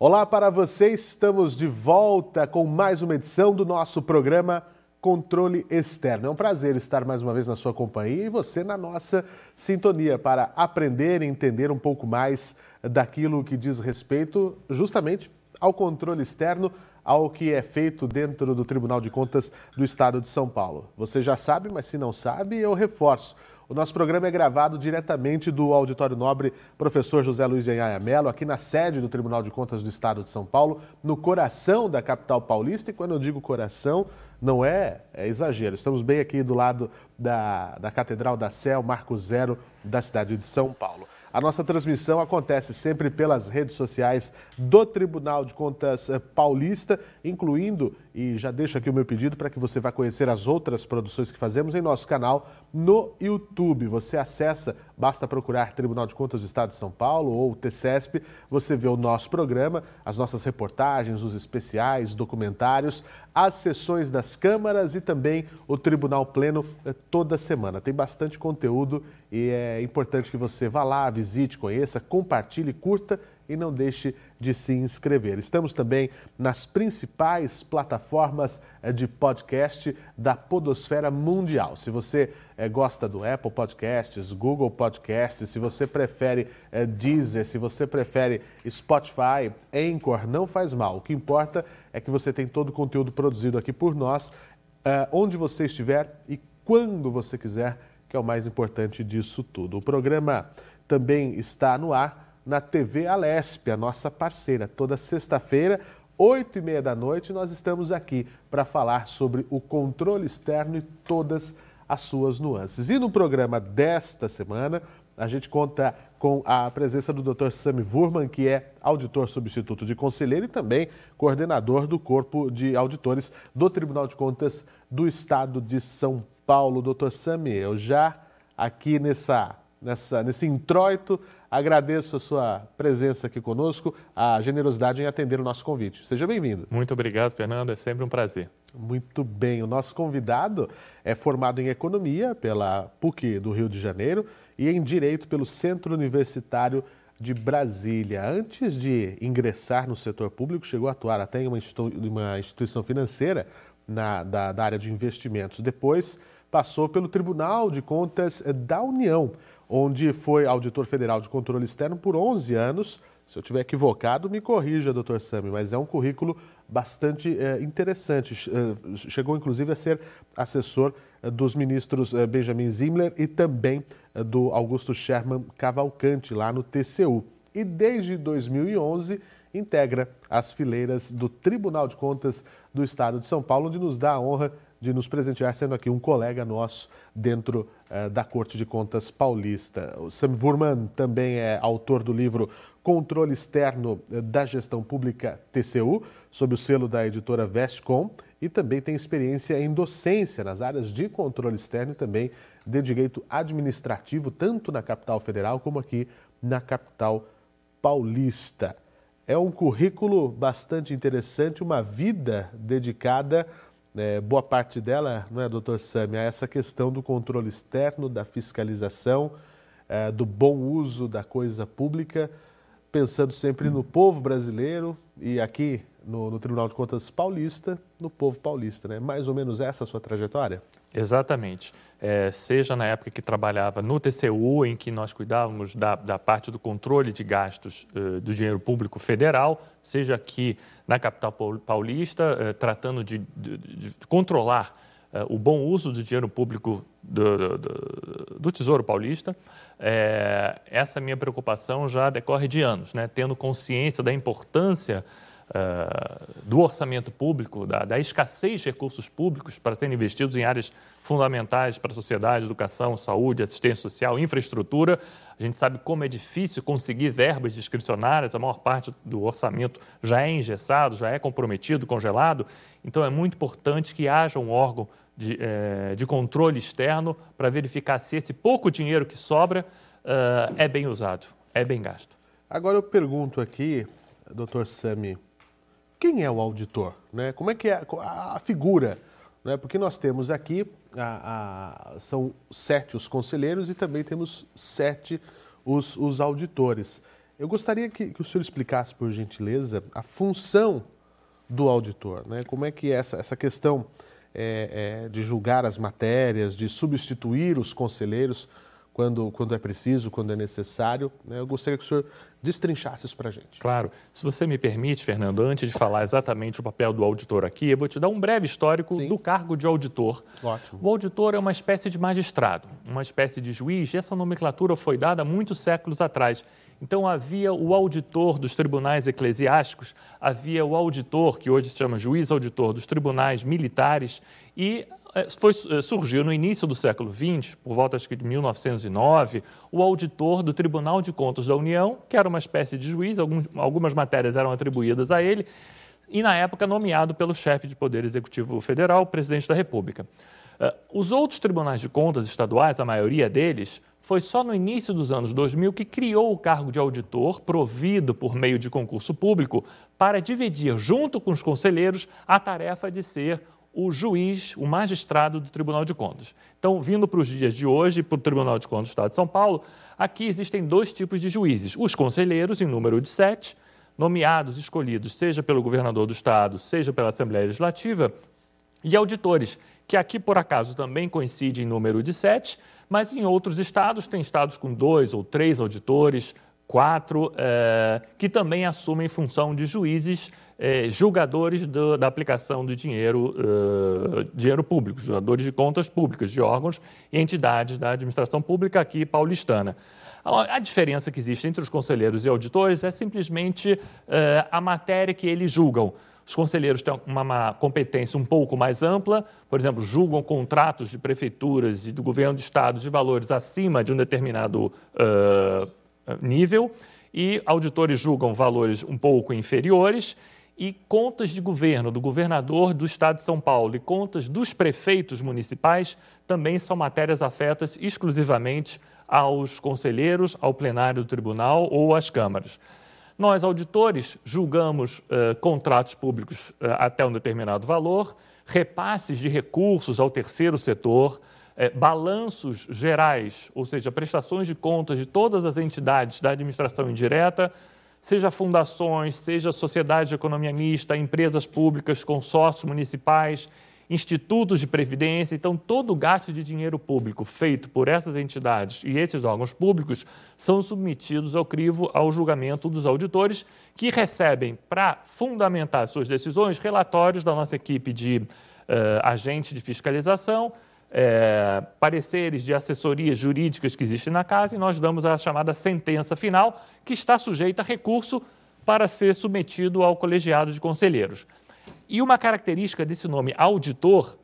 Olá para vocês, estamos de volta com mais uma edição do nosso programa Controle Externo. É um prazer estar mais uma vez na sua companhia e você na nossa sintonia para aprender e entender um pouco mais daquilo que diz respeito justamente ao controle externo, ao que é feito dentro do Tribunal de Contas do Estado de São Paulo. Você já sabe, mas se não sabe, eu reforço. O nosso programa é gravado diretamente do Auditório Nobre Professor José Luiz de Anhaia Mello, aqui na sede do Tribunal de Contas do Estado de São Paulo, no coração da capital paulista. E quando eu digo coração, não é, é exagero. Estamos bem aqui do lado da, da Catedral da Sé, Marco Zero da cidade de São Paulo. A nossa transmissão acontece sempre pelas redes sociais do Tribunal de Contas eh, Paulista, incluindo, e já deixo aqui o meu pedido para que você vá conhecer as outras produções que fazemos em nosso canal no YouTube. Você acessa, basta procurar Tribunal de Contas do Estado de São Paulo ou TCESP, você vê o nosso programa, as nossas reportagens, os especiais, documentários, as sessões das câmaras e também o Tribunal Pleno eh, toda semana. Tem bastante conteúdo e é importante que você vá lá, visite, conheça, compartilhe, curta e não deixe de se inscrever. Estamos também nas principais plataformas eh, de podcast da Podosfera Mundial. Se você eh, gosta do Apple Podcasts, Google Podcasts, se você prefere é, Deezer, se você prefere Spotify, Anchor, não faz mal. O que importa é que você tem todo o conteúdo produzido aqui por nós, onde você estiver e quando você quiser que é o mais importante disso tudo. O programa também está no ar na TV Alesp, a nossa parceira. Toda sexta-feira, oito e meia da noite, nós estamos aqui para falar sobre o controle externo e todas as suas nuances. E no programa desta semana, a gente conta com a presença do Dr. Sami Wurman, que é auditor substituto de conselheiro e também coordenador do Corpo de Auditores do Tribunal de Contas do Estado de São Paulo. Doutor Sami, eu já aqui nessa, nessa, nesse introito agradeço a sua presença aqui conosco, a generosidade em atender o nosso convite. Seja bem-vindo. Muito obrigado, Fernando. É sempre um prazer. Muito bem. O nosso convidado é formado em Economia pela PUC do Rio de Janeiro e em Direito pelo Centro Universitário de Brasília. Antes de ingressar no setor público, chegou a atuar até em uma, instituição financeira na, da, da área de investimentos. Depois passou pelo Tribunal de Contas da União, onde foi auditor federal de controle externo por 11 anos. Se eu estiver equivocado, me corrija, doutor Sami, mas é um currículo bastante é, interessante. Eh, chegou, inclusive, a ser assessor eh, dos ministros Benjamin Zimler e também do Augusto Sherman Cavalcante, lá no TCU. E desde 2011 integra as fileiras do Tribunal de Contas do Estado de São Paulo, onde nos dá a honra de nos presentear, sendo aqui um colega nosso dentro uh, da Corte de Contas Paulista. O Sam Wurman também é autor do livro Controle Externo eh, da Gestão Pública TCU, sob o selo da editora Vestcom, e também tem experiência em docência nas áreas de controle externo e também de direito administrativo, tanto na capital federal como aqui na capital paulista. É um currículo bastante interessante, uma vida dedicada é, boa parte dela, não é, doutor Sami, a essa questão do controle externo, da fiscalização, é, do bom uso da coisa pública, pensando sempre no povo brasileiro. E aqui no, no, Tribunal de Contas Paulista, no povo paulista, né? Mais ou menos essa a sua trajetória? Exatamente. É, seja na época que trabalhava no TCU, em que nós cuidávamos da, da parte do controle de gastos uh, do dinheiro público federal, seja aqui na capital paulista, uh, tratando de, de, de controlar uh, o bom uso do dinheiro público do, do, do Tesouro Paulista. É, essa minha preocupação já decorre de anos, né? tendo consciência da importância uh, do orçamento público, da, da, escassez de recursos públicos para serem investidos em áreas fundamentais para a sociedade, educação, saúde, assistência social, infraestrutura. A gente sabe como é difícil conseguir verbas discricionárias, a maior parte do orçamento já é engessado, já é comprometido, congelado. Então é muito importante que haja um órgão de, eh, de controle externo para verificar se esse pouco dinheiro que sobra uh, é bem usado, é bem gasto. Agora eu pergunto aqui, doutor Sami, quem é o auditor? Né? Como é que é a figura? Né? Porque nós temos aqui, a, a, são sete os conselheiros e também temos sete os, os auditores. Eu gostaria que, que, o senhor explicasse, por gentileza, a função do auditor. Né? Como é que é essa, essa questão é, é, de julgar as matérias, de substituir os conselheiros quando, quando é preciso, quando é necessário. Né? Eu gostaria que o senhor destrinchasse isso para a gente. Claro. Se você me permite, Fernando, antes de falar exatamente o papel do auditor aqui, eu vou te dar um breve histórico Sim. do cargo de auditor. Ótimo. O auditor é uma espécie de magistrado, uma espécie de juiz, e essa nomenclatura foi dada muitos séculos atrás. Então havia o auditor dos tribunais eclesiásticos, havia o auditor, que hoje se chama juiz auditor dos tribunais militares, e foi, é, surgiu no início do século XX, por volta acho que de 1909, o auditor do Tribunal de Contas da União, que era uma espécie de juiz, alguns, algumas matérias eram atribuídas a ele, e na época nomeado pelo chefe de Poder Executivo Federal, presidente da República. Uh, os outros tribunais de contas estaduais, a maioria deles, foi só no início dos anos 2000 que criou o cargo de auditor, provido por meio de concurso público, para dividir, junto com os conselheiros, a tarefa de ser o juiz, o magistrado do Tribunal de Contas. Então, vindo para os dias de hoje, para o Tribunal de Contas do Estado de São Paulo, aqui existem dois tipos de juízes: os conselheiros, em número de sete, nomeados, escolhidos, seja pelo governador do Estado, seja pela Assembleia Legislativa, e auditores, que aqui, por acaso, também coincide em número de sete, mas em outros estados, tem estados com dois ou três auditores, quatro, eh, que também assumem função de juízes eh, julgadores do, da aplicação do dinheiro, uh, dinheiro público, julgadores de contas públicas, de órgãos e entidades da administração pública aqui paulistana. A diferença que existe entre os conselheiros e auditores é simplesmente uh, a matéria que eles julgam. Os conselheiros têm uma, uma, competência um pouco mais ampla, por exemplo, julgam contratos de prefeituras e do governo de estado de valores acima de um determinado uh, nível, e auditores julgam valores um pouco inferiores e contas de governo do governador do estado de São Paulo e contas dos prefeitos municipais também são matérias afetas exclusivamente aos conselheiros, ao plenário do tribunal ou às câmaras. Nós, auditores, julgamos uh, contratos públicos uh, até um determinado valor, repasses de recursos ao terceiro setor, uh, balanços gerais, ou seja, prestações de contas de todas as entidades da administração indireta, seja fundações, seja sociedades de economia mista, empresas públicas, consórcios municipais, institutos de previdência. Então, todo o gasto de dinheiro público feito por essas entidades e esses órgãos públicos são submetidos ao crivo, ao julgamento dos auditores, que recebem, para fundamentar suas decisões, relatórios da nossa equipe de uh, agentes de fiscalização, é, pareceres de assessorias jurídicas que existem na casa e nós damos a chamada sentença final, que está sujeita a recurso para ser submetido ao colegiado de conselheiros. E uma característica desse nome auditor,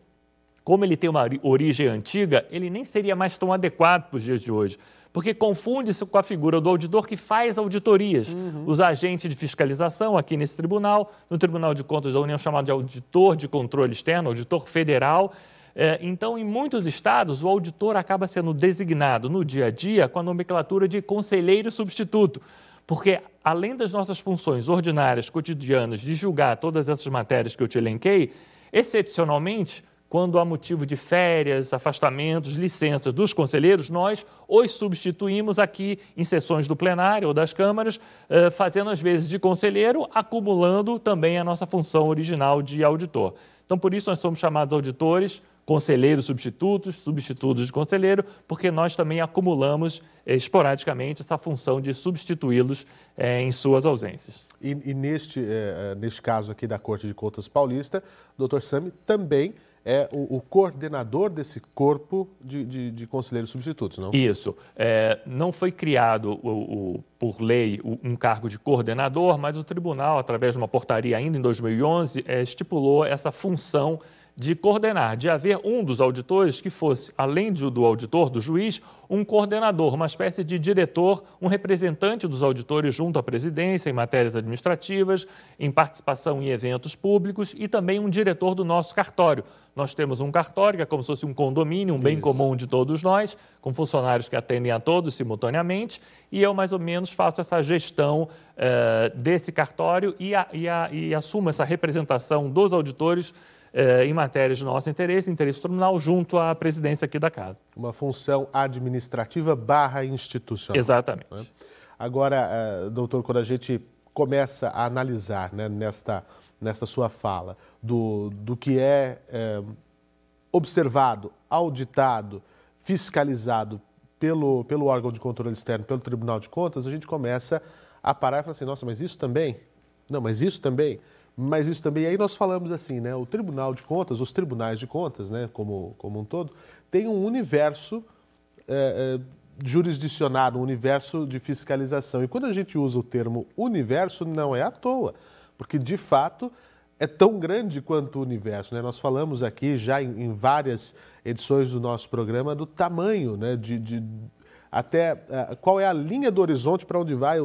como ele tem uma origem antiga, ele nem seria mais tão adequado para os dias de hoje, porque confunde-se com a figura do auditor que faz auditorias. Uhum. Os agentes de fiscalização aqui nesse tribunal, no Tribunal de Contas da União, chamado de auditor de controle externo, auditor federal, então, em muitos estados, o auditor acaba sendo designado no dia a dia com a nomenclatura de conselheiro substituto, porque além das nossas funções ordinárias, cotidianas, de julgar todas essas matérias que eu te elenquei, excepcionalmente, quando há motivo de férias, afastamentos, licenças dos conselheiros, nós os substituímos aqui em sessões do plenário ou das câmaras, eh, fazendo às vezes de conselheiro, acumulando também a nossa função original de auditor. Então, por isso, nós somos chamados auditores conselheiros substitutos, substitutos de conselheiro, porque nós também acumulamos eh, esporadicamente essa função de substituí-los eh, em suas ausências. E, e neste, eh, neste caso aqui da Corte de Contas Paulista, o doutor Sami também é o, o, coordenador desse corpo de, de, de conselheiros substitutos, não? Isso. É, não foi criado o, o, por lei um cargo de coordenador, mas o tribunal, através de uma portaria ainda em 2011, é, estipulou essa função de coordenar, de haver um dos auditores que fosse, além do auditor, do juiz, um coordenador, uma espécie de diretor, um representante dos auditores junto à presidência em matérias administrativas, em participação em eventos públicos e também um diretor do nosso cartório. Nós temos um cartório que é como se fosse um condomínio, um bem Isso. comum de todos nós, com funcionários que atendem a todos simultaneamente, e eu mais ou menos faço essa gestão uh, desse cartório e, a, e, a, e assumo essa representação dos auditores eh, em matérias de nosso interesse, interesse tribunal, junto à presidência aqui da Casa. Uma função administrativa barra institucional. Exatamente. Né? Agora, uh, doutor, quando a gente começa a analisar né, nesta, nesta sua fala do, do que é, é observado, auditado, fiscalizado pelo, pelo órgão de controle externo, pelo Tribunal de Contas, a gente começa a parar e falar assim, nossa, mas isso também? Não, mas isso também? Mas isso também, aí nós falamos assim, né, o Tribunal de Contas, os tribunais de contas, né, como, como um todo, tem um universo é, é, jurisdicionado, um universo de fiscalização. E quando a gente usa o termo universo, não é à toa, porque de fato é tão grande quanto o universo. Né? Nós falamos aqui já em, em, várias edições do nosso programa do tamanho, né? de, de até uh, qual é a linha do horizonte para onde vai,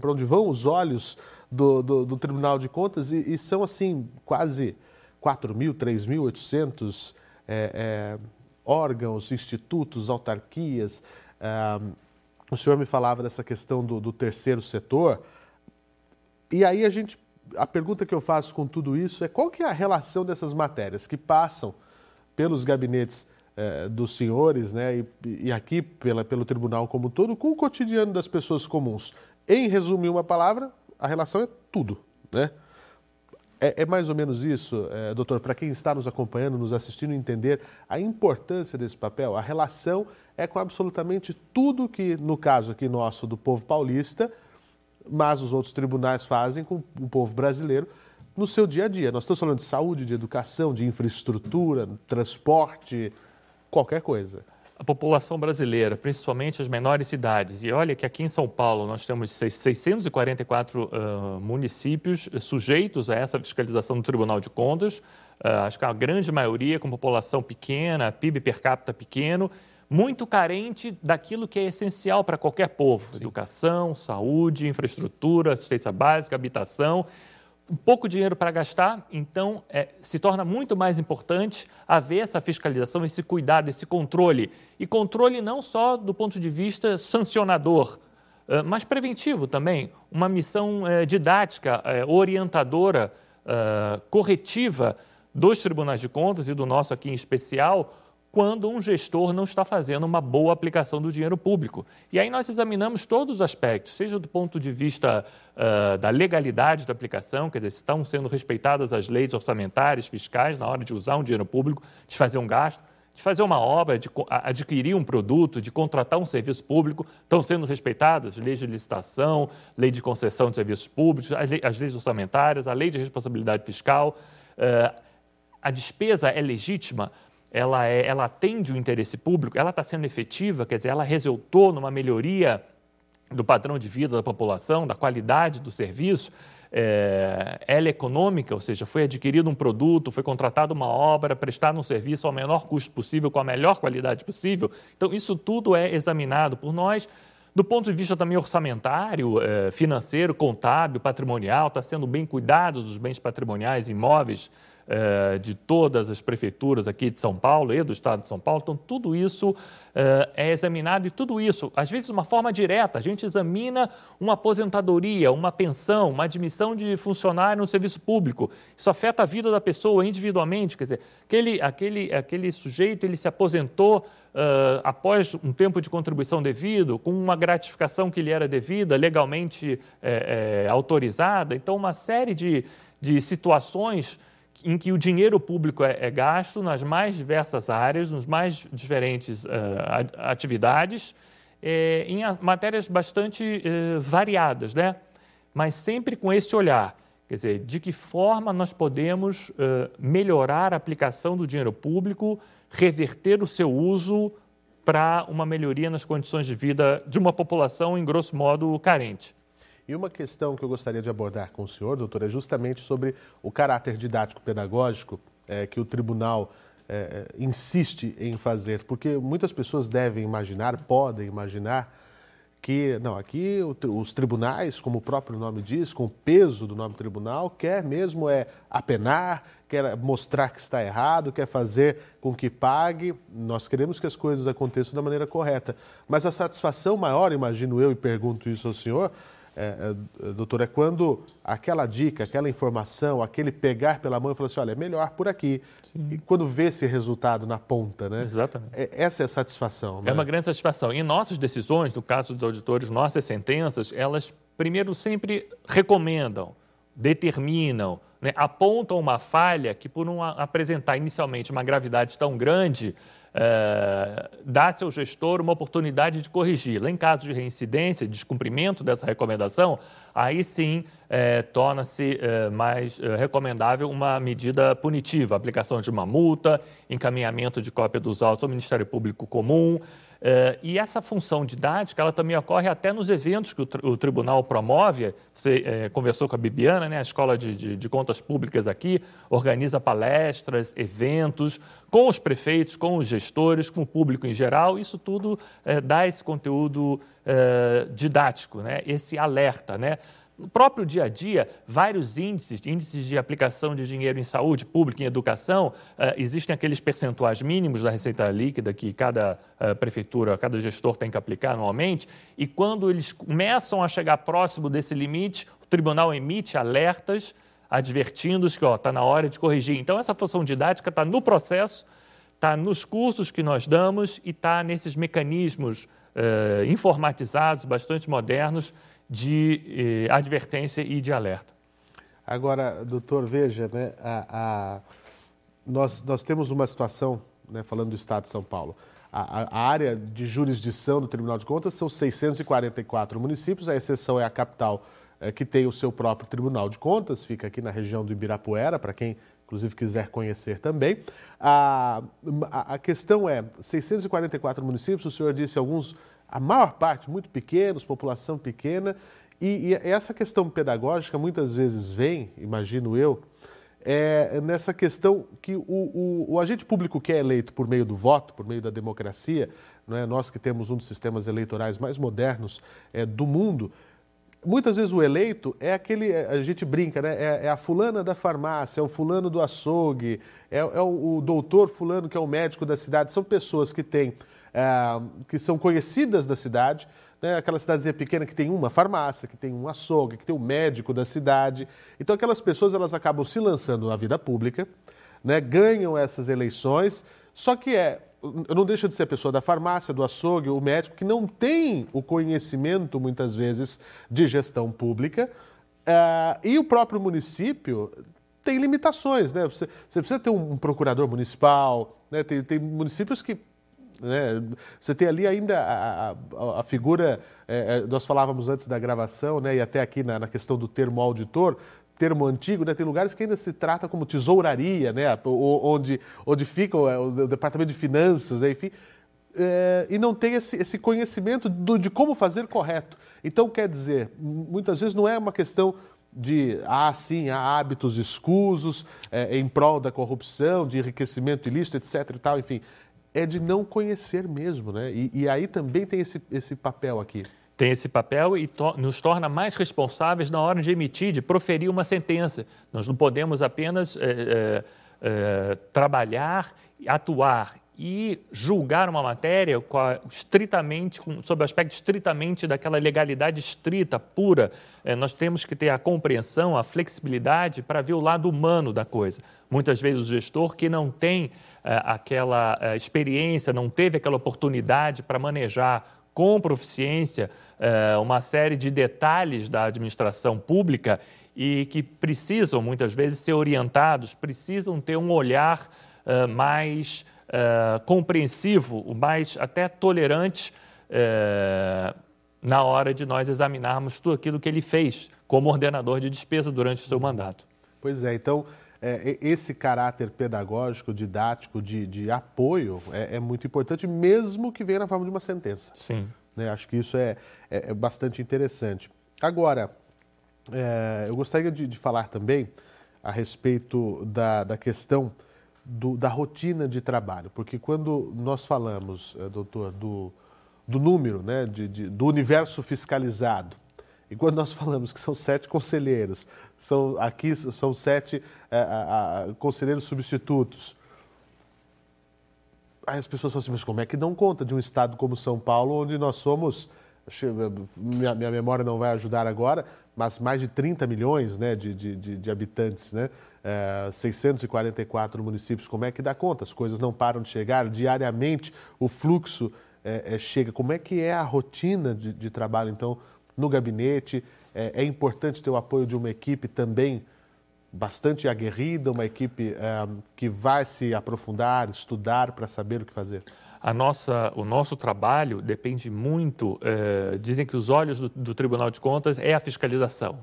para onde vão os olhos do, do, do Tribunal de Contas e, e, são assim quase 4 mil, 3.800 é, é, órgãos, institutos, autarquias. Uh, o senhor me falava dessa questão do, do terceiro setor e aí a gente a pergunta que eu faço com tudo isso é qual que é a relação dessas matérias que passam pelos gabinetes eh, dos senhores, né, e, e aqui pela, pelo tribunal como todo, com o cotidiano das pessoas comuns. Em resumir uma palavra, a relação é tudo, né? É, é mais ou menos isso, é, doutor, para quem está nos acompanhando, nos assistindo, entender a importância desse papel. A relação é com absolutamente tudo que, no caso aqui nosso do povo paulista, mas os outros tribunais fazem com o povo brasileiro no seu dia a dia. Nós estamos falando de saúde, de educação, de infraestrutura, transporte, qualquer coisa. A população brasileira, principalmente as menores cidades, e olha que aqui em São Paulo nós temos 644 uh, municípios sujeitos a essa fiscalização do Tribunal de Contas, uh, acho que a grande maioria com população pequena, PIB per capita pequeno, muito carente daquilo que é essencial para qualquer povo: Sim. educação, saúde, infraestrutura, assistência básica, habitação. Pouco dinheiro para gastar, então é, se torna muito mais importante haver essa fiscalização, esse cuidado, esse controle. E controle não só do ponto de vista sancionador, mas preventivo também. Uma missão é, didática, é, orientadora, corretiva dos tribunais de contas e do nosso aqui em especial quando um gestor não está fazendo uma boa aplicação do dinheiro público. E aí nós examinamos todos os aspectos, seja do ponto de vista uh, da legalidade da aplicação, quer dizer, se estão sendo respeitadas as leis orçamentárias, fiscais, na hora de usar um dinheiro público, de fazer um gasto, de fazer uma obra, de adquirir um produto, de contratar um serviço público, estão sendo respeitadas leis de licitação, lei de concessão de serviços públicos, as leis orçamentárias, a lei de responsabilidade fiscal. Uh, a despesa é legítima, ela, é, ela atende o interesse público, ela está sendo efetiva, quer dizer, ela resultou numa melhoria do padrão de vida da população, da qualidade do serviço, é, ela é econômica, ou seja, foi adquirido um produto, foi contratada uma obra, prestado um serviço ao menor custo possível, com a melhor qualidade possível. Então, isso tudo é examinado por nós. Do ponto de vista também orçamentário, é, financeiro, contábil, patrimonial, está sendo bem cuidado os bens patrimoniais, imóveis eh, de todas as prefeituras aqui de São Paulo e do estado de São Paulo. Então, tudo isso eh, é examinado e tudo isso, às vezes de uma forma direta, a gente examina uma aposentadoria, uma pensão, uma admissão de funcionário no serviço público. Isso afeta a vida da pessoa individualmente, quer dizer, aquele, aquele, aquele sujeito ele se aposentou Uh, após um tempo de contribuição devido, com uma gratificação que lhe era devida, legalmente é, é, autorizada. Então, uma série de, de situações em que o dinheiro público é, é gasto nas mais diversas áreas, nas mais diferentes uh, atividades, eh, em matérias bastante uh, variadas, né? mas sempre com esse olhar. Quer dizer, de que forma nós podemos uh, melhorar a aplicação do dinheiro público, reverter o seu uso para uma melhoria nas condições de vida de uma população, em grosso modo, carente. E uma questão que eu gostaria de abordar com o senhor, doutor, é justamente sobre o caráter didático-pedagógico é, que o tribunal é, é, insiste em fazer, porque muitas pessoas devem imaginar, podem imaginar, que, não, aqui os tribunais, como o próprio nome diz, com o peso do nome tribunal, quer mesmo é apenar, quer mostrar que está errado, quer fazer com que pague. Nós queremos que as coisas aconteçam da maneira correta. Mas a satisfação maior, imagino eu, e pergunto isso ao senhor, é, é, doutor, é quando aquela dica, aquela informação, aquele pegar pela mão e falar assim, olha, é melhor por aqui. Sim. E quando vê esse resultado na ponta, né? Exatamente. É, essa é a satisfação. Né? É uma grande satisfação. E nossas decisões, no caso dos auditores, nossas sentenças, elas primeiro sempre recomendam, determinam, né, apontam uma falha que, por não apresentar inicialmente uma gravidade tão grande, é, dá ao gestor uma oportunidade de corrigi-la. Em caso de reincidência, descumprimento dessa recomendação, aí sim é, torna-se é, mais é, recomendável uma medida punitiva, aplicação de uma multa, encaminhamento de cópia dos autos ao Ministério Público Comum, Uh, e essa função didática, ela também ocorre até nos eventos que o, o tribunal promove. Você é, conversou com a Bibiana, né, a Escola de, de, de, Contas Públicas aqui, organiza palestras, eventos, com os prefeitos, com os gestores, com o público em geral. Isso tudo é, dá esse conteúdo didático, né, esse alerta. Né? No próprio dia a dia, vários índices, índices de aplicação de dinheiro em saúde pública, em educação, uh, existem aqueles percentuais mínimos da receita líquida que cada uh, prefeitura, cada gestor tem que aplicar anualmente, e quando eles começam a chegar próximo desse limite, o tribunal emite alertas advertindo-os que está na hora de corrigir. Então, essa função didática está no processo, está nos cursos que nós damos e está nesses mecanismos uh, informatizados, bastante modernos, de eh, advertência e de alerta. Agora, doutor, veja, né, a, a, nós, nós temos uma situação, né, falando do Estado de São Paulo, a, a, área de jurisdição do Tribunal de Contas são 644 municípios, a exceção é a capital, é, que tem o seu próprio Tribunal de Contas, fica aqui na região do Ibirapuera, para quem inclusive quiser conhecer também. A, a, a questão é, 644 municípios, o senhor disse alguns a maior parte muito pequenos, população pequena, e, e, essa questão pedagógica muitas vezes vem, imagino eu, é nessa questão que o, o, o, agente público que é eleito por meio do voto, por meio da democracia, não é? nós que temos um dos sistemas eleitorais mais modernos é, do mundo, muitas vezes o eleito é aquele, a gente brinca, né? é, é a fulana da farmácia, é o fulano do açougue, é, é o, o doutor fulano que é o médico da cidade, são pessoas que têm é, que são conhecidas da cidade, né? aquela cidadezinha pequena que tem uma farmácia, que tem um açougue, que tem um médico da cidade. Então aquelas pessoas elas acabam se lançando na vida pública, né? ganham essas eleições, só que é não deixa de ser a pessoa da farmácia, do açougue, o médico, que não tem o conhecimento, muitas vezes, de gestão pública. Uh, e o próprio município tem limitações, né? Você, precisa ter um, procurador municipal, né? tem municípios que né? Você tem ali ainda a, a, a figura, é, é, nós falávamos antes da gravação, né, e até aqui na, na questão do termo auditor, termo antigo, né? tem lugares que ainda se trata como tesouraria, né? onde, onde fica o, o departamento de finanças, né? enfim, é, e não tem esse, esse conhecimento do, de como fazer correto. Então, quer dizer, muitas vezes não é uma questão de, ah, sim, há hábitos escusos é, em prol da corrupção, de enriquecimento ilícito, etc. e tal, enfim é de não conhecer mesmo, né? E, e aí também tem esse, esse papel aqui. Tem esse papel e to nos torna mais responsáveis na hora de emitir, de proferir uma sentença. Nós não podemos apenas é, é, é, trabalhar, atuar e julgar uma matéria estritamente, sob o aspecto estritamente daquela legalidade estrita, pura. É, nós temos que ter a compreensão, a flexibilidade para ver o lado humano da coisa. Muitas vezes o gestor que não tem é, aquela é, experiência, não teve aquela oportunidade para manejar com proficiência uma série de detalhes da administração pública e que precisam muitas vezes ser orientados, precisam ter um olhar mais uh, compreensivo, o mais até tolerante uh, na hora de nós examinarmos tudo aquilo que ele fez como ordenador de despesa durante o seu mandato. Pois é, então é, esse caráter pedagógico, didático, de, de apoio é, é, muito importante, mesmo que venha na forma de uma sentença. Sim. Né? Acho que isso é, é, é bastante interessante. Agora, é, eu gostaria de, de, falar também a respeito da, da questão do, da rotina de trabalho, porque quando nós falamos, eh, doutor, do, do número, né, de, de, do universo fiscalizado, e quando nós falamos que são sete conselheiros, são, aqui são sete é, a, a, conselheiros substitutos, aí as pessoas falam assim, mas como é que dão conta de um estado como São Paulo, onde nós somos minha, minha memória não vai ajudar agora, mas mais de 30 milhões né, de, de, de, de habitantes, né? É, 644 municípios, como é que dá conta? As coisas não param de chegar, diariamente o fluxo é, é, chega. Como é que é a rotina de, de trabalho, então, no gabinete? É, é, importante ter o apoio de uma equipe também bastante aguerrida, uma equipe é, que vai se aprofundar, estudar para saber o que fazer? A nossa, o nosso trabalho depende muito, é, dizem que os olhos do, do Tribunal de Contas é a fiscalização.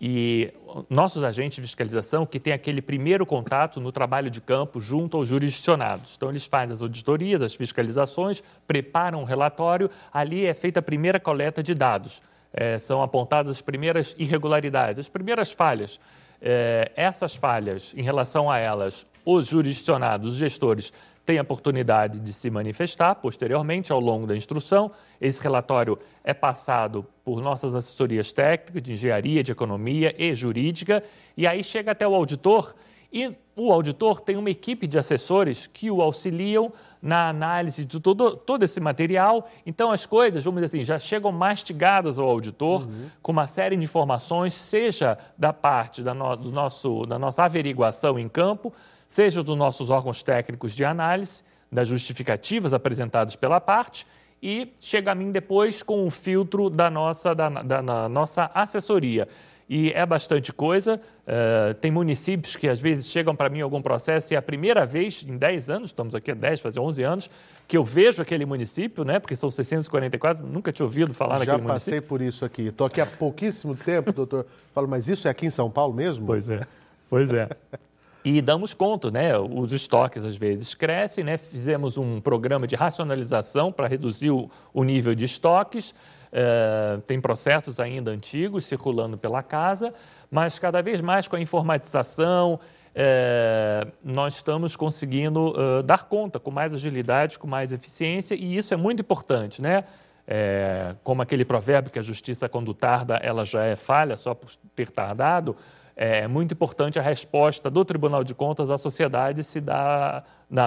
E nossos agentes de fiscalização que têm aquele primeiro contato no trabalho de campo junto aos jurisdicionados. Então, eles fazem as auditorias, as fiscalizações, preparam um relatório, ali é feita a primeira coleta de dados. É, são apontadas as primeiras irregularidades, as primeiras falhas. É, essas falhas, em relação a elas, os jurisdicionados, os gestores, tem a oportunidade de se manifestar posteriormente ao longo da instrução. Esse relatório é passado por nossas assessorias técnicas de engenharia, de economia e jurídica, e aí chega até o auditor e o auditor tem uma equipe de assessores que o auxiliam na análise de todo, todo esse material. Então, as coisas, vamos dizer assim, já chegam mastigadas ao auditor uhum. com uma série de informações, seja da parte da, no, do nosso, da nossa averiguação em campo, seja dos nossos órgãos técnicos de análise, das justificativas apresentadas pela parte, e chega a mim depois com o filtro da nossa, da, da, da nossa assessoria. E é bastante coisa. Uh, tem municípios que às vezes chegam para mim em algum processo e é a primeira vez em 10 anos, estamos aqui há 10, fazer 11 anos, que eu vejo aquele município, né? Porque são 644, nunca tinha ouvido falar Já naquele município. Já passei por isso aqui. Estou aqui há pouquíssimo tempo, doutor. Falo, mas isso é aqui em São Paulo mesmo? Pois é, pois é. E damos conta, né? Os estoques às vezes crescem, né? Fizemos um programa de racionalização para reduzir o, nível de estoques. Uh, tem processos ainda antigos circulando pela casa, mas cada vez mais com a informatização, uh, nós estamos conseguindo uh, dar conta com mais agilidade, com mais eficiência, e isso é muito importante, né? É, como aquele provérbio que a justiça quando tarda, ela já é falha só por ter tardado, é muito importante a resposta do Tribunal de Contas à sociedade se dar na,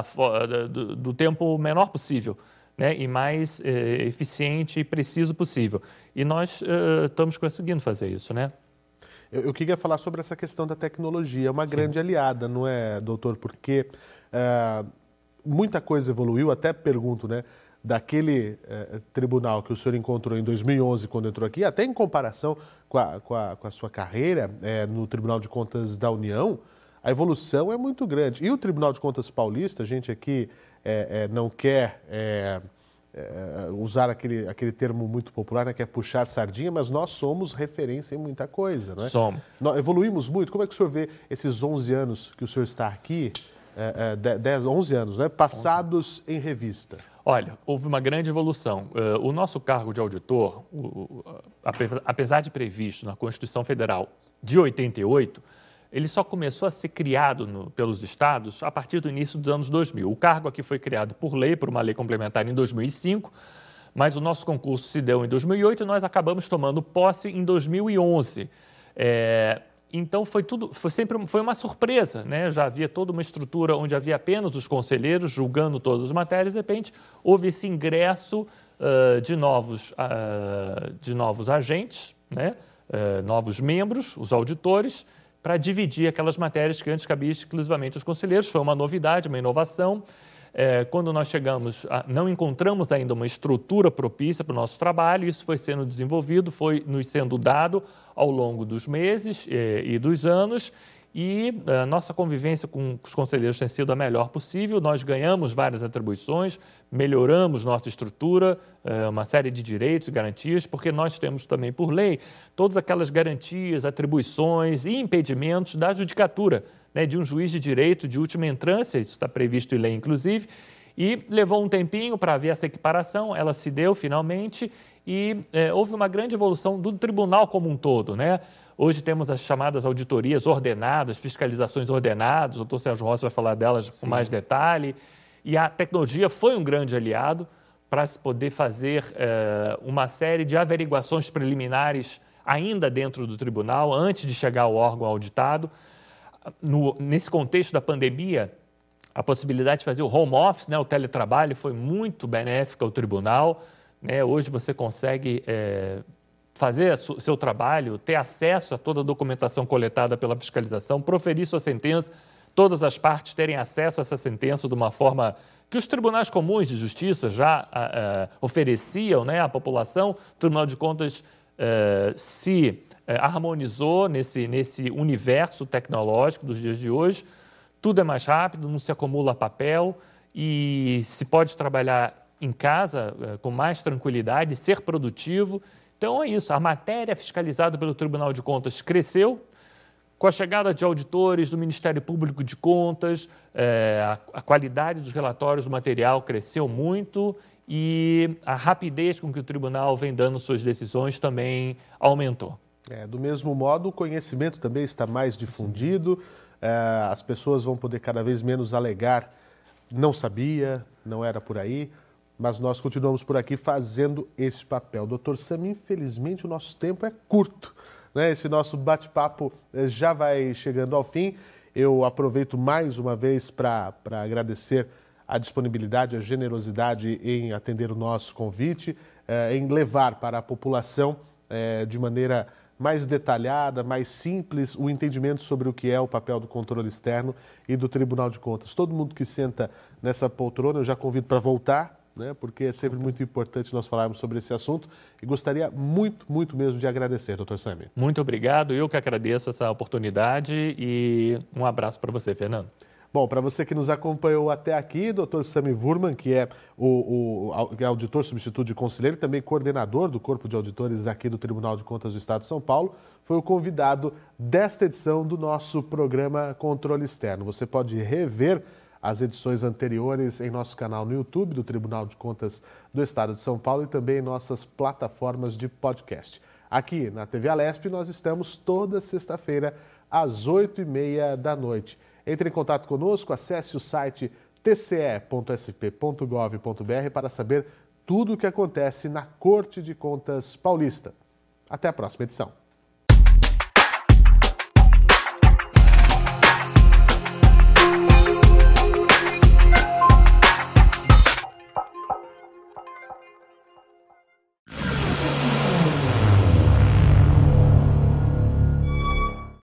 do, do, tempo menor possível né, e mais é, eficiente e preciso possível. E nós é, estamos conseguindo fazer isso. Né? Eu, eu, queria falar sobre essa questão da tecnologia. Uma Sim. grande aliada, não é, doutor? Porque é, muita coisa evoluiu, até pergunto, né? Daquele eh, tribunal que o senhor encontrou em 2011, quando entrou aqui, até em comparação com a, com a, com a sua carreira eh, no Tribunal de Contas da União, a evolução é muito grande. E o Tribunal de Contas Paulista, a gente aqui eh, não quer usar aquele, aquele termo muito popular, né, que é puxar sardinha, mas nós somos referência em muita coisa, não é? Somos. Nós evoluímos muito. Como é que o senhor vê esses 11 anos que o senhor está aqui, é, 10, 11 anos, né, passados 11. em revista? Olha, houve uma grande evolução. Uh, o nosso cargo de auditor, o, apesar de previsto na Constituição Federal de 88, ele só começou a ser criado no, pelos estados a partir do início dos anos 2000. O cargo aqui foi criado por lei, por uma lei complementar em 2005, mas o nosso concurso se deu em 2008 e nós acabamos tomando posse em 2011. É, então foi tudo, foi sempre foi uma surpresa, né? Já havia toda uma estrutura onde havia apenas os conselheiros julgando todas as matérias, de repente houve esse ingresso uh, de novos uh, de novos agentes, né? Uh, novos membros, os auditores, para dividir aquelas matérias que antes cabiam exclusivamente aos conselheiros. Foi uma novidade, uma inovação. É, quando nós chegamos, a, não encontramos ainda uma estrutura propícia para o nosso trabalho, isso foi sendo desenvolvido, foi nos sendo dado ao longo dos meses é, e dos anos, e a é, nossa convivência com os conselheiros tem sido a melhor possível. Nós ganhamos várias atribuições, melhoramos nossa estrutura, é, uma série de direitos e garantias, porque nós temos também, por lei, todas aquelas garantias, atribuições e impedimentos da judicatura né, de um juiz de direito de última entrância, isso está previsto em lei, inclusive, e levou um tempinho para haver essa equiparação, ela se deu finalmente e é, houve uma grande evolução do tribunal como um todo. Né? Hoje temos as chamadas auditorias ordenadas, fiscalizações ordenadas, o doutor Sérgio Rossi vai falar delas Sim. com mais detalhe, e a tecnologia foi um grande aliado para se poder fazer é, uma série de averiguações preliminares ainda dentro do tribunal, antes de chegar ao órgão auditado no, nesse contexto da pandemia, a possibilidade de fazer o home office, né, o teletrabalho, foi muito benéfica ao tribunal. Né? Hoje você consegue é, fazer seu trabalho, ter acesso a toda a documentação coletada pela fiscalização, proferir sua sentença, todas as partes terem acesso a essa sentença de uma forma que os tribunais comuns de justiça já uh, ofereciam né, à população. O Tribunal de Contas uh, se uh, harmonizou nesse, nesse universo tecnológico dos dias de hoje. Tudo é mais rápido, não se acumula papel e se pode trabalhar em casa com mais tranquilidade, ser produtivo. Então é isso, a matéria fiscalizada pelo Tribunal de Contas cresceu, com a chegada de auditores do Ministério Público de Contas, é, a, a qualidade dos relatórios do material cresceu muito e a rapidez com que o tribunal vem dando suas decisões também aumentou. É, do mesmo modo, o conhecimento também está mais difundido, é, as pessoas vão poder cada vez menos alegar não sabia, não era por aí, mas nós continuamos por aqui fazendo esse papel. Doutor Sam, infelizmente o nosso tempo é curto. Né? Esse nosso bate-papo eh, já vai chegando ao fim. Eu aproveito mais uma vez para agradecer a disponibilidade, a generosidade em atender o nosso convite, eh, em levar para a população eh, de maneira mais detalhada, mais simples, o entendimento sobre o que é o papel do controle externo e do Tribunal de Contas. Todo mundo que senta nessa poltrona, eu já convido para voltar, né, porque é sempre muito importante nós falarmos sobre esse assunto e gostaria muito, muito mesmo de agradecer, doutor Sami. Muito obrigado, eu que agradeço essa oportunidade e um abraço para você, Fernando. Bom, para você que nos acompanhou até aqui, doutor Sami Wurman, que é o, o, é auditor substituto de conselheiro, também coordenador do Corpo de Auditores aqui do Tribunal de Contas do Estado de São Paulo, foi o convidado desta edição do nosso programa Controle Externo. Você pode rever as edições anteriores em nosso canal no YouTube do Tribunal de Contas do Estado de São Paulo e também em nossas plataformas de podcast. Aqui na TV Alesp nós estamos toda sexta-feira às oito e meia da noite. Entre em contato conosco, acesse o site tce.sp.gov.br para saber tudo o que acontece na Corte de Contas Paulista. Até a próxima edição.